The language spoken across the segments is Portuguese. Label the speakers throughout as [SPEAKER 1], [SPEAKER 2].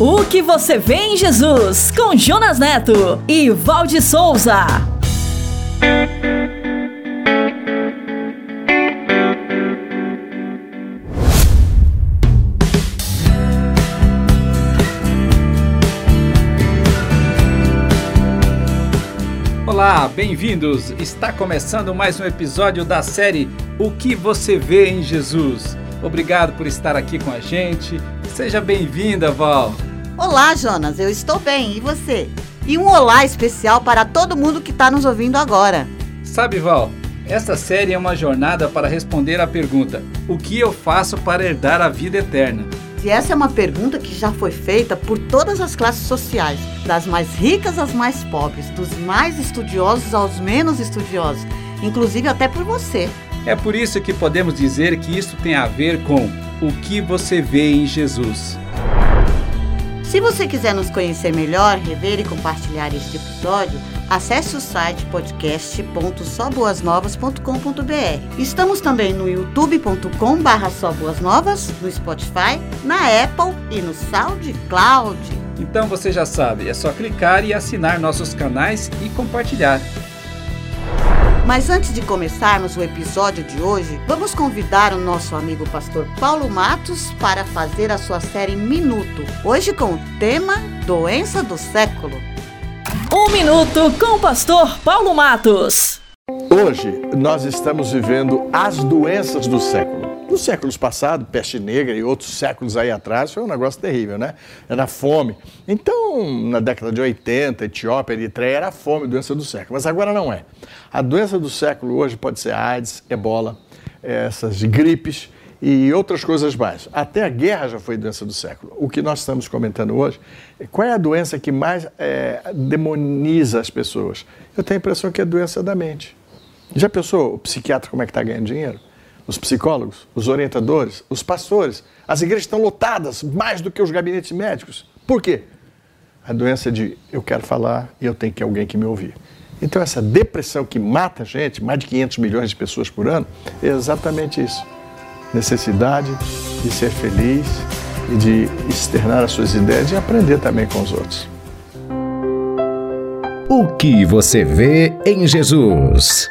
[SPEAKER 1] O que você vê em Jesus, com Jonas Neto e Valde Souza.
[SPEAKER 2] Olá, bem-vindos! Está começando mais um episódio da série O que você vê em Jesus. Obrigado por estar aqui com a gente. Seja bem-vinda, Val.
[SPEAKER 3] Olá, Jonas, eu estou bem. E você? E um olá especial para todo mundo que está nos ouvindo agora.
[SPEAKER 2] Sabe, Val, esta série é uma jornada para responder à pergunta: O que eu faço para herdar a vida eterna?
[SPEAKER 3] E essa é uma pergunta que já foi feita por todas as classes sociais, das mais ricas às mais pobres, dos mais estudiosos aos menos estudiosos, inclusive até por você.
[SPEAKER 2] É por isso que podemos dizer que isso tem a ver com o que você vê em Jesus.
[SPEAKER 3] Se você quiser nos conhecer melhor, rever e compartilhar este episódio, acesse o site podcast.soboasnovas.com.br. Estamos também no youtube.com/barra no Spotify, na Apple e no SoundCloud.
[SPEAKER 2] Então você já sabe, é só clicar e assinar nossos canais e compartilhar.
[SPEAKER 3] Mas antes de começarmos o episódio de hoje, vamos convidar o nosso amigo pastor Paulo Matos para fazer a sua série Minuto. Hoje com o tema Doença do Século.
[SPEAKER 1] Um minuto com o pastor Paulo Matos.
[SPEAKER 4] Hoje nós estamos vivendo as doenças do século. Nos séculos passados, peste negra e outros séculos aí atrás, foi um negócio terrível, né? Era fome. Então, na década de 80, Etiópia, Eritreia, era a fome, doença do século. Mas agora não é. A doença do século hoje pode ser AIDS, ebola, essas gripes e outras coisas mais. Até a guerra já foi doença do século. O que nós estamos comentando hoje, qual é a doença que mais é, demoniza as pessoas? Eu tenho a impressão que é a doença da mente. Já pensou o psiquiatra como é que está ganhando dinheiro? Os psicólogos, os orientadores, os pastores. As igrejas estão lotadas mais do que os gabinetes médicos. Por quê? A doença de eu quero falar e eu tenho que alguém que me ouvir. Então essa depressão que mata a gente, mais de 500 milhões de pessoas por ano, é exatamente isso. Necessidade de ser feliz e de externar as suas ideias e aprender também com os outros.
[SPEAKER 5] O que você vê em Jesus?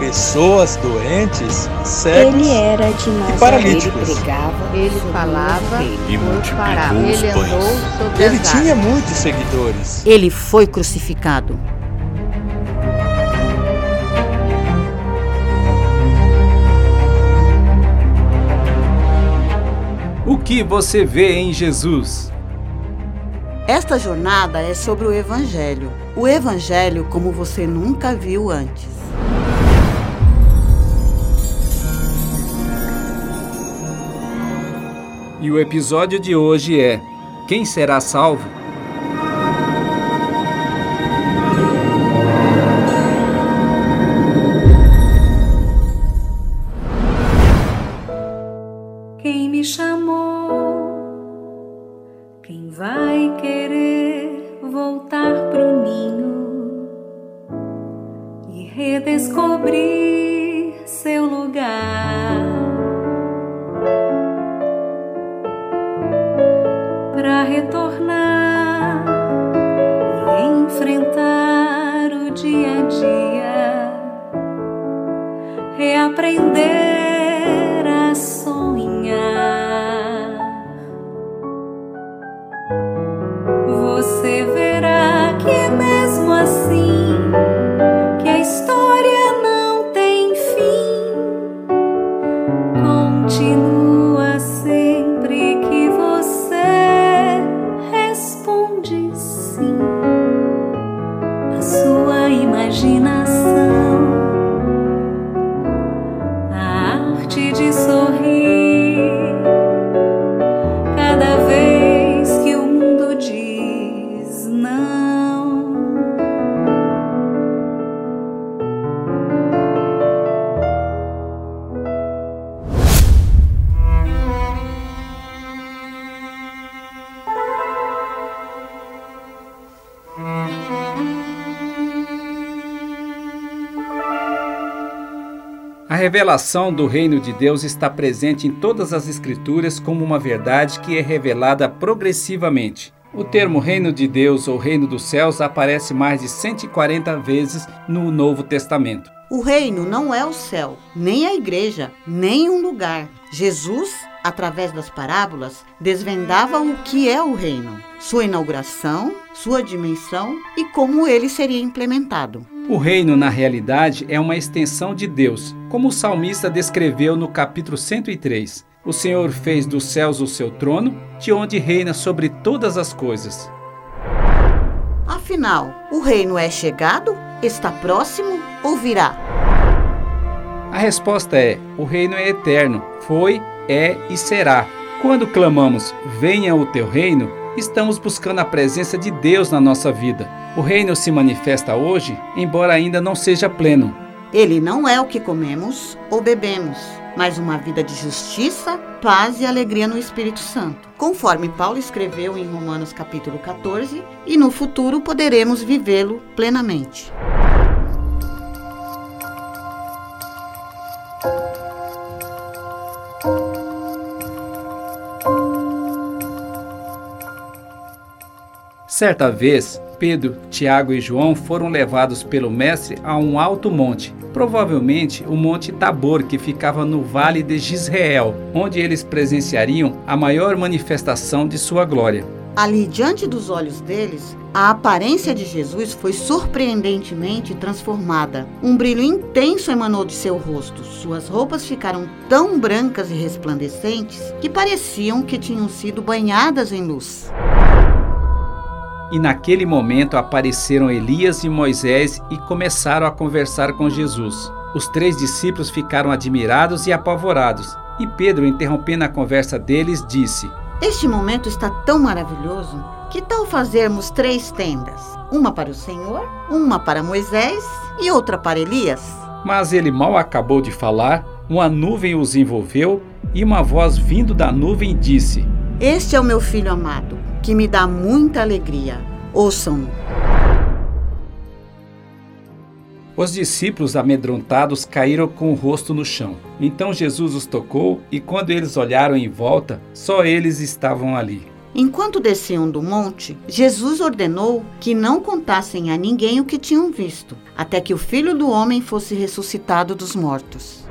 [SPEAKER 6] pessoas doentes, cegos
[SPEAKER 7] ele era de
[SPEAKER 6] e paralíticos.
[SPEAKER 8] Ele pregava, ele falava
[SPEAKER 9] e multiplicou os
[SPEAKER 8] ele
[SPEAKER 9] pães.
[SPEAKER 6] Ele tinha muitos seguidores.
[SPEAKER 3] Ele foi crucificado.
[SPEAKER 2] O que você vê em Jesus?
[SPEAKER 3] Esta jornada é sobre o Evangelho. O Evangelho como você nunca viu antes.
[SPEAKER 2] E o episódio de hoje é Quem será salvo?
[SPEAKER 10] Quem me chamou? Quem vai querer voltar pro ninho e redescobrir seu lugar? Retornar e enfrentar o dia a dia, reaprender sua
[SPEAKER 2] revelação do reino de Deus está presente em todas as Escrituras como uma verdade que é revelada progressivamente. O termo reino de Deus ou reino dos céus aparece mais de 140 vezes no Novo Testamento.
[SPEAKER 3] O reino não é o céu, nem a igreja, nem um lugar. Jesus, através das parábolas, desvendava o que é o reino, sua inauguração, sua dimensão e como ele seria implementado.
[SPEAKER 2] O reino, na realidade, é uma extensão de Deus, como o salmista descreveu no capítulo 103. O Senhor fez dos céus o seu trono, de onde reina sobre todas as coisas.
[SPEAKER 3] Afinal, o reino é chegado, está próximo ou virá?
[SPEAKER 2] A resposta é: o reino é eterno, foi, é e será. Quando clamamos, venha o teu reino, estamos buscando a presença de Deus na nossa vida. O reino se manifesta hoje, embora ainda não seja pleno.
[SPEAKER 3] Ele não é o que comemos ou bebemos, mas uma vida de justiça, paz e alegria no Espírito Santo, conforme Paulo escreveu em Romanos capítulo 14, e no futuro poderemos vivê-lo plenamente.
[SPEAKER 2] Certa vez, Pedro, Tiago e João foram levados pelo Mestre a um alto monte, provavelmente o Monte Tabor, que ficava no vale de Gisrael, onde eles presenciariam a maior manifestação de sua glória.
[SPEAKER 3] Ali, diante dos olhos deles, a aparência de Jesus foi surpreendentemente transformada. Um brilho intenso emanou de seu rosto. Suas roupas ficaram tão brancas e resplandecentes que pareciam que tinham sido banhadas em luz.
[SPEAKER 2] E naquele momento apareceram Elias e Moisés e começaram a conversar com Jesus. Os três discípulos ficaram admirados e apavorados. E Pedro, interrompendo a conversa deles, disse:
[SPEAKER 3] Este momento está tão maravilhoso. Que tal fazermos três tendas? Uma para o Senhor, uma para Moisés e outra para Elias?
[SPEAKER 2] Mas ele mal acabou de falar, uma nuvem os envolveu e uma voz vindo da nuvem disse:
[SPEAKER 3] Este é o meu filho amado que me dá muita alegria. Ouçam-no.
[SPEAKER 2] Os discípulos amedrontados caíram com o rosto no chão. Então Jesus os tocou e, quando eles olharam em volta, só eles estavam ali.
[SPEAKER 3] Enquanto desciam do monte, Jesus ordenou que não contassem a ninguém o que tinham visto, até que o filho do homem fosse ressuscitado dos mortos.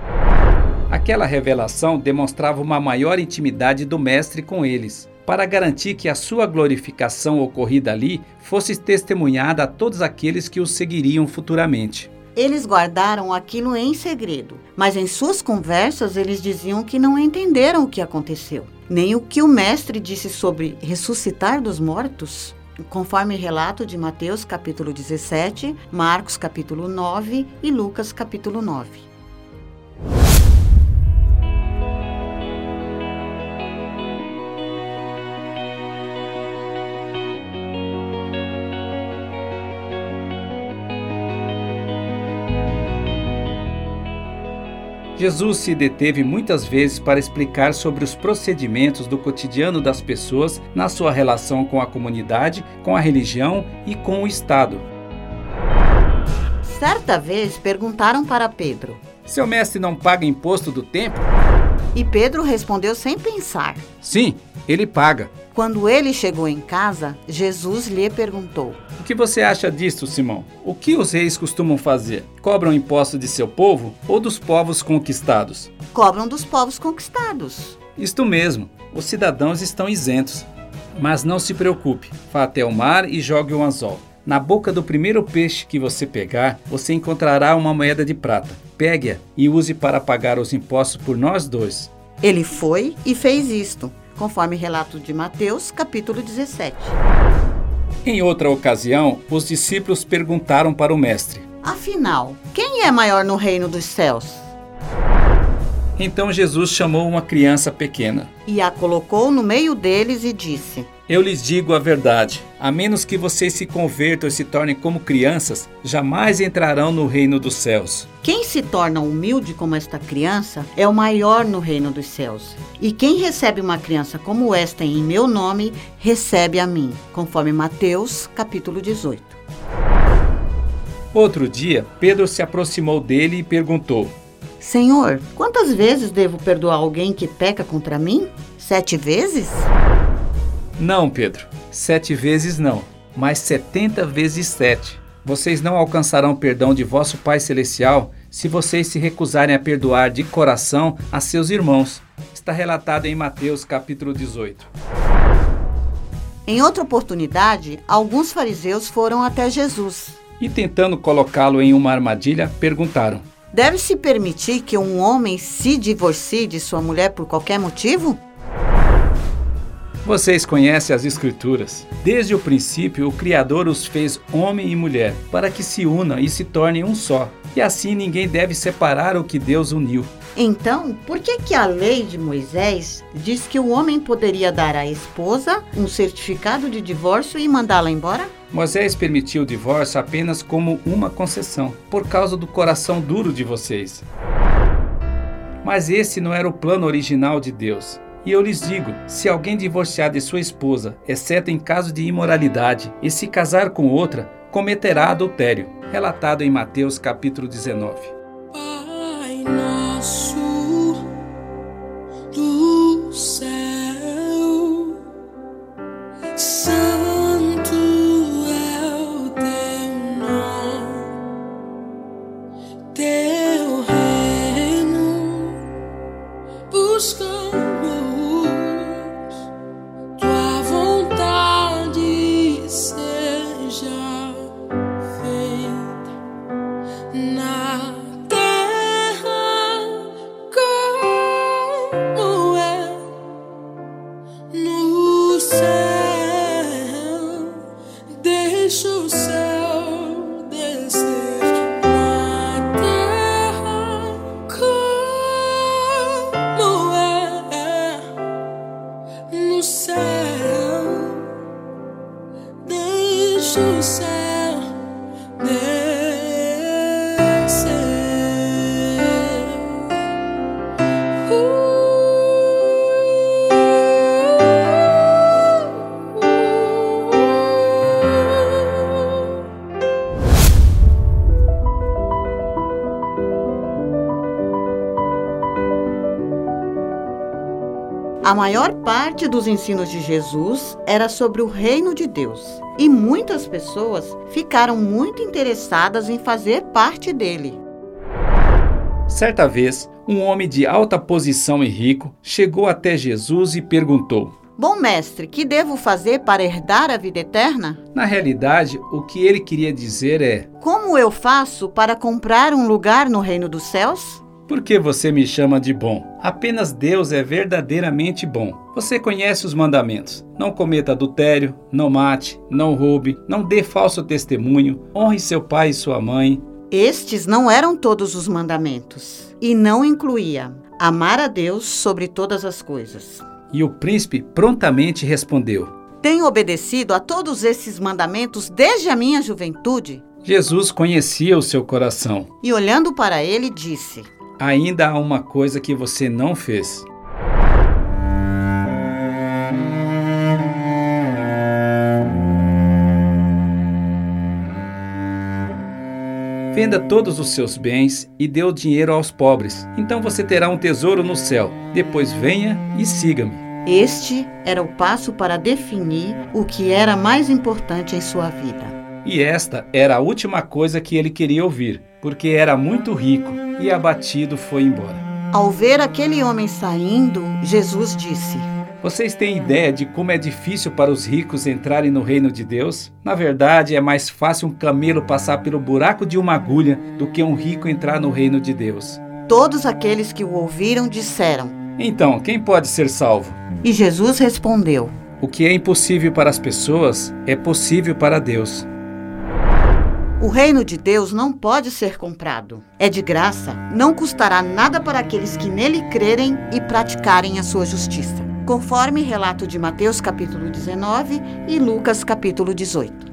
[SPEAKER 2] Aquela revelação demonstrava uma maior intimidade do Mestre com eles para garantir que a sua glorificação ocorrida ali fosse testemunhada a todos aqueles que o seguiriam futuramente.
[SPEAKER 3] Eles guardaram aquilo em segredo, mas em suas conversas eles diziam que não entenderam o que aconteceu, nem o que o mestre disse sobre ressuscitar dos mortos. Conforme relato de Mateus capítulo 17, Marcos capítulo 9 e Lucas capítulo 9.
[SPEAKER 2] Jesus se deteve muitas vezes para explicar sobre os procedimentos do cotidiano das pessoas na sua relação com a comunidade, com a religião e com o Estado.
[SPEAKER 3] Certa vez perguntaram para Pedro:
[SPEAKER 2] Seu mestre não paga imposto do templo?
[SPEAKER 3] E Pedro respondeu sem pensar:
[SPEAKER 2] Sim, ele paga.
[SPEAKER 3] Quando ele chegou em casa, Jesus lhe perguntou:
[SPEAKER 2] O que você acha disto, Simão? O que os reis costumam fazer? Cobram imposto de seu povo ou dos povos conquistados?
[SPEAKER 3] Cobram dos povos conquistados.
[SPEAKER 2] Isto mesmo, os cidadãos estão isentos. Mas não se preocupe, vá até o mar e jogue o anzol. Na boca do primeiro peixe que você pegar, você encontrará uma moeda de prata. Pegue-a e use para pagar os impostos por nós dois.
[SPEAKER 3] Ele foi e fez isto, conforme relato de Mateus, capítulo 17.
[SPEAKER 2] Em outra ocasião, os discípulos perguntaram para o mestre:
[SPEAKER 3] Afinal, quem é maior no reino dos céus?
[SPEAKER 2] Então Jesus chamou uma criança pequena
[SPEAKER 3] e a colocou no meio deles e disse:
[SPEAKER 2] Eu lhes digo a verdade: a menos que vocês se convertam e se tornem como crianças, jamais entrarão no reino dos céus.
[SPEAKER 3] Quem se torna humilde como esta criança é o maior no reino dos céus. E quem recebe uma criança como esta em meu nome, recebe a mim, conforme Mateus, capítulo 18.
[SPEAKER 2] Outro dia, Pedro se aproximou dele e perguntou:
[SPEAKER 3] Senhor, quantas vezes devo perdoar alguém que peca contra mim? Sete vezes?
[SPEAKER 2] Não, Pedro. Sete vezes não, mas setenta vezes sete. Vocês não alcançarão perdão de vosso Pai Celestial se vocês se recusarem a perdoar de coração a seus irmãos. Está relatado em Mateus capítulo 18.
[SPEAKER 3] Em outra oportunidade, alguns fariseus foram até Jesus.
[SPEAKER 2] E tentando colocá-lo em uma armadilha, perguntaram:
[SPEAKER 3] Deve-se permitir que um homem se divorcie de sua mulher por qualquer motivo?
[SPEAKER 2] Vocês conhecem as Escrituras. Desde o princípio, o Criador os fez homem e mulher, para que se unam e se tornem um só. E assim ninguém deve separar o que Deus uniu.
[SPEAKER 3] Então, por que, que a lei de Moisés diz que o homem poderia dar à esposa um certificado de divórcio e mandá-la embora?
[SPEAKER 2] Moisés permitiu o divórcio apenas como uma concessão, por causa do coração duro de vocês. Mas esse não era o plano original de Deus. E eu lhes digo: se alguém divorciar de sua esposa, exceto em caso de imoralidade, e se casar com outra, cometerá adultério. Relatado em Mateus capítulo 19.
[SPEAKER 3] Maior parte dos ensinos de Jesus era sobre o reino de Deus, e muitas pessoas ficaram muito interessadas em fazer parte dele.
[SPEAKER 2] Certa vez, um homem de alta posição e rico chegou até Jesus e perguntou:
[SPEAKER 3] Bom mestre, que devo fazer para herdar a vida eterna?
[SPEAKER 2] Na realidade, o que ele queria dizer é:
[SPEAKER 3] Como eu faço para comprar um lugar no reino dos céus?
[SPEAKER 2] Por que você me chama de bom? Apenas Deus é verdadeiramente bom. Você conhece os mandamentos: não cometa adultério, não mate, não roube, não dê falso testemunho, honre seu pai e sua mãe.
[SPEAKER 3] Estes não eram todos os mandamentos, e não incluía amar a Deus sobre todas as coisas.
[SPEAKER 2] E o príncipe prontamente respondeu:
[SPEAKER 3] Tenho obedecido a todos esses mandamentos desde a minha juventude.
[SPEAKER 2] Jesus conhecia o seu coração.
[SPEAKER 3] E olhando para ele, disse:
[SPEAKER 2] Ainda há uma coisa que você não fez. Venda todos os seus bens e dê o dinheiro aos pobres. Então você terá um tesouro no céu. Depois venha e siga-me.
[SPEAKER 3] Este era o passo para definir o que era mais importante em sua vida.
[SPEAKER 2] E esta era a última coisa que ele queria ouvir, porque era muito rico e abatido foi embora.
[SPEAKER 3] Ao ver aquele homem saindo, Jesus disse:
[SPEAKER 2] Vocês têm ideia de como é difícil para os ricos entrarem no reino de Deus? Na verdade, é mais fácil um camelo passar pelo buraco de uma agulha do que um rico entrar no reino de Deus.
[SPEAKER 3] Todos aqueles que o ouviram disseram:
[SPEAKER 2] Então, quem pode ser salvo?
[SPEAKER 3] E Jesus respondeu:
[SPEAKER 2] O que é impossível para as pessoas é possível para Deus.
[SPEAKER 3] O reino de Deus não pode ser comprado. É de graça, não custará nada para aqueles que nele crerem e praticarem a sua justiça. Conforme relato de Mateus capítulo 19 e Lucas capítulo 18.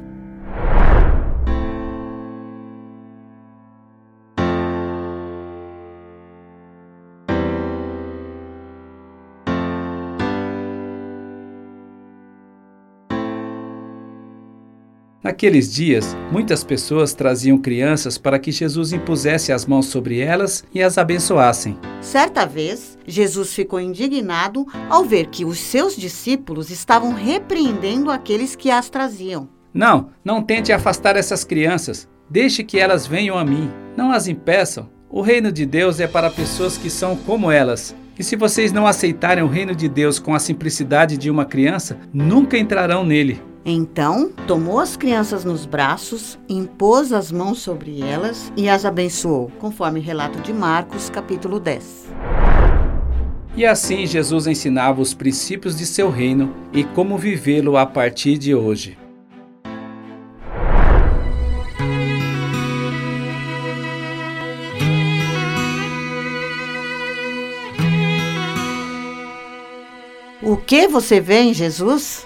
[SPEAKER 2] Naqueles dias, muitas pessoas traziam crianças para que Jesus impusesse as mãos sobre elas e as abençoassem.
[SPEAKER 3] Certa vez, Jesus ficou indignado ao ver que os seus discípulos estavam repreendendo aqueles que as traziam.
[SPEAKER 2] Não, não tente afastar essas crianças. Deixe que elas venham a mim. Não as impeçam. O reino de Deus é para pessoas que são como elas. E se vocês não aceitarem o reino de Deus com a simplicidade de uma criança, nunca entrarão nele.
[SPEAKER 3] Então, tomou as crianças nos braços, impôs as mãos sobre elas e as abençoou, conforme relato de Marcos, capítulo 10.
[SPEAKER 2] E assim Jesus ensinava os princípios de seu reino e como vivê-lo a partir de hoje.
[SPEAKER 3] O que você vê em Jesus?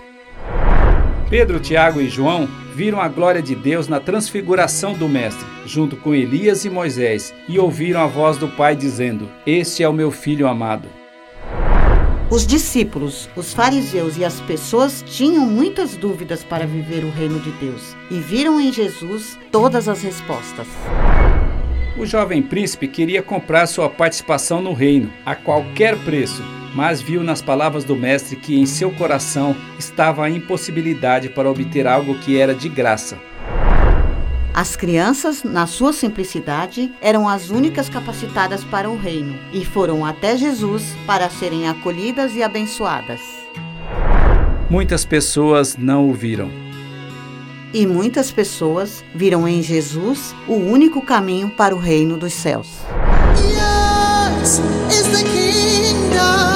[SPEAKER 2] Pedro, Tiago e João viram a glória de Deus na transfiguração do Mestre, junto com Elias e Moisés, e ouviram a voz do Pai dizendo: Este é o meu filho amado.
[SPEAKER 3] Os discípulos, os fariseus e as pessoas tinham muitas dúvidas para viver o reino de Deus e viram em Jesus todas as respostas.
[SPEAKER 2] O jovem príncipe queria comprar sua participação no reino a qualquer preço, mas viu nas palavras do mestre que em seu coração estava a impossibilidade para obter algo que era de graça.
[SPEAKER 3] As crianças, na sua simplicidade, eram as únicas capacitadas para o reino e foram até Jesus para serem acolhidas e abençoadas.
[SPEAKER 2] Muitas pessoas não o viram.
[SPEAKER 3] E muitas pessoas viram em Jesus o único caminho para o reino dos céus.
[SPEAKER 11] Yes, is the kingdom.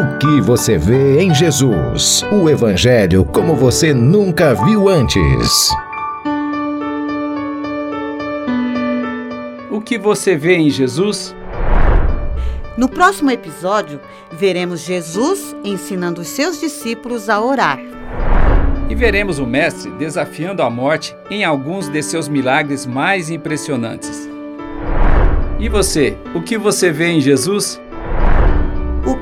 [SPEAKER 5] O que você vê em Jesus? O Evangelho como você nunca viu antes.
[SPEAKER 2] O que você vê em Jesus?
[SPEAKER 3] No próximo episódio, veremos Jesus ensinando os seus discípulos a orar.
[SPEAKER 2] E veremos o Mestre desafiando a morte em alguns de seus milagres mais impressionantes. E você, o que você vê em Jesus?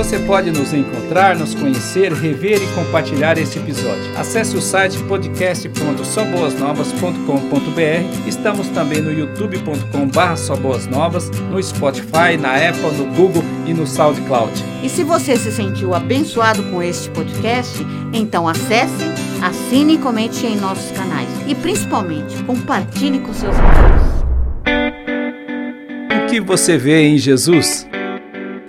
[SPEAKER 2] Você pode nos encontrar, nos conhecer, rever e compartilhar este episódio. Acesse o site podcast.soboasnovas.com.br. Estamos também no youtube.com.br soboasnovas, no Spotify, na Apple, no Google e no SoundCloud.
[SPEAKER 3] E se você se sentiu abençoado com este podcast, então acesse, assine e comente em nossos canais. E principalmente, compartilhe com seus amigos.
[SPEAKER 2] O que você vê em Jesus?